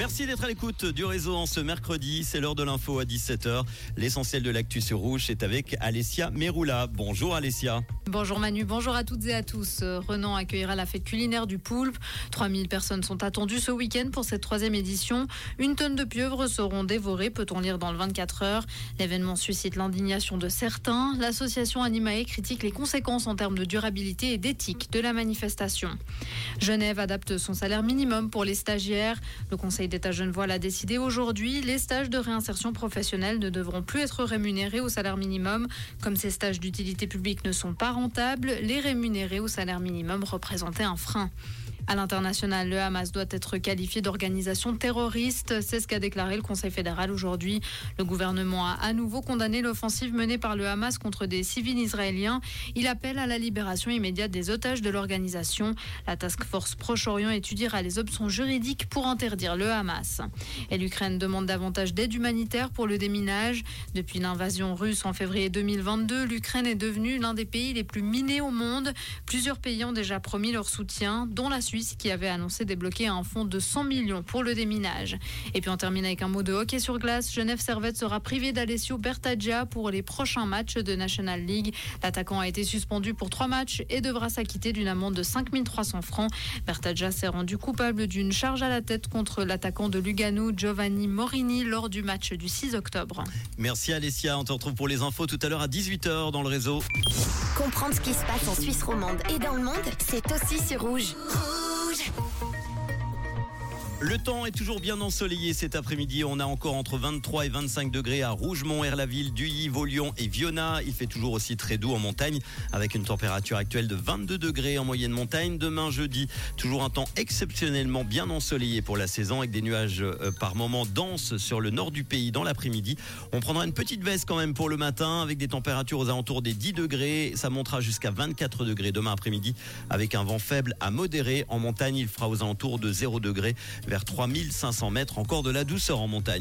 Merci d'être à l'écoute du réseau en ce mercredi. C'est l'heure de l'info à 17h. L'essentiel de l'actu sur Rouge est avec Alessia Meroula. Bonjour Alessia. Bonjour Manu, bonjour à toutes et à tous. Renan accueillera la fête culinaire du Poulpe. 3000 personnes sont attendues ce week-end pour cette troisième édition. Une tonne de pieuvres seront dévorées, peut-on lire dans le 24 heures. L'événement suscite l'indignation de certains. L'association Animae critique les conséquences en termes de durabilité et d'éthique de la manifestation. Genève adapte son salaire minimum pour les stagiaires. Le Conseil d'État Genevois l'a décidé aujourd'hui. Les stages de réinsertion professionnelle ne devront plus être rémunérés au salaire minimum. Comme ces stages d'utilité publique ne sont pas les rémunérés au salaire minimum représentaient un frein. À l'international, le Hamas doit être qualifié d'organisation terroriste. C'est ce qu'a déclaré le Conseil fédéral aujourd'hui. Le gouvernement a à nouveau condamné l'offensive menée par le Hamas contre des civils israéliens. Il appelle à la libération immédiate des otages de l'organisation. La task force Proche-Orient étudiera les options juridiques pour interdire le Hamas. Et l'Ukraine demande davantage d'aide humanitaire pour le déminage. Depuis l'invasion russe en février 2022, l'Ukraine est devenue l'un des pays les plus minés au monde. Plusieurs pays ont déjà promis leur soutien, dont la Suisse qui avait annoncé débloquer un fonds de 100 millions pour le déminage. Et puis on termine avec un mot de hockey sur glace. Genève Servette sera privé d'Alessio Bertaggia pour les prochains matchs de National League. L'attaquant a été suspendu pour trois matchs et devra s'acquitter d'une amende de 5300 francs. Bertaggia s'est rendu coupable d'une charge à la tête contre l'attaquant de Lugano, Giovanni Morini, lors du match du 6 octobre. Merci Alessia. On te retrouve pour les infos tout à l'heure à 18h dans le réseau. Comprendre ce qui se passe en Suisse romande et dans le monde, c'est aussi sur Rouge. Thank you. Le temps est toujours bien ensoleillé cet après-midi. On a encore entre 23 et 25 degrés à Rougemont, Erlaville, Duilly, Vaulion et Viona. Il fait toujours aussi très doux en montagne avec une température actuelle de 22 degrés en moyenne montagne. Demain jeudi, toujours un temps exceptionnellement bien ensoleillé pour la saison avec des nuages euh, par moments denses sur le nord du pays dans l'après-midi. On prendra une petite baisse quand même pour le matin avec des températures aux alentours des 10 degrés. Ça montera jusqu'à 24 degrés demain après-midi avec un vent faible à modéré. En montagne, il fera aux alentours de 0 degrés vers 3500 mètres. Encore de la douceur en montagne.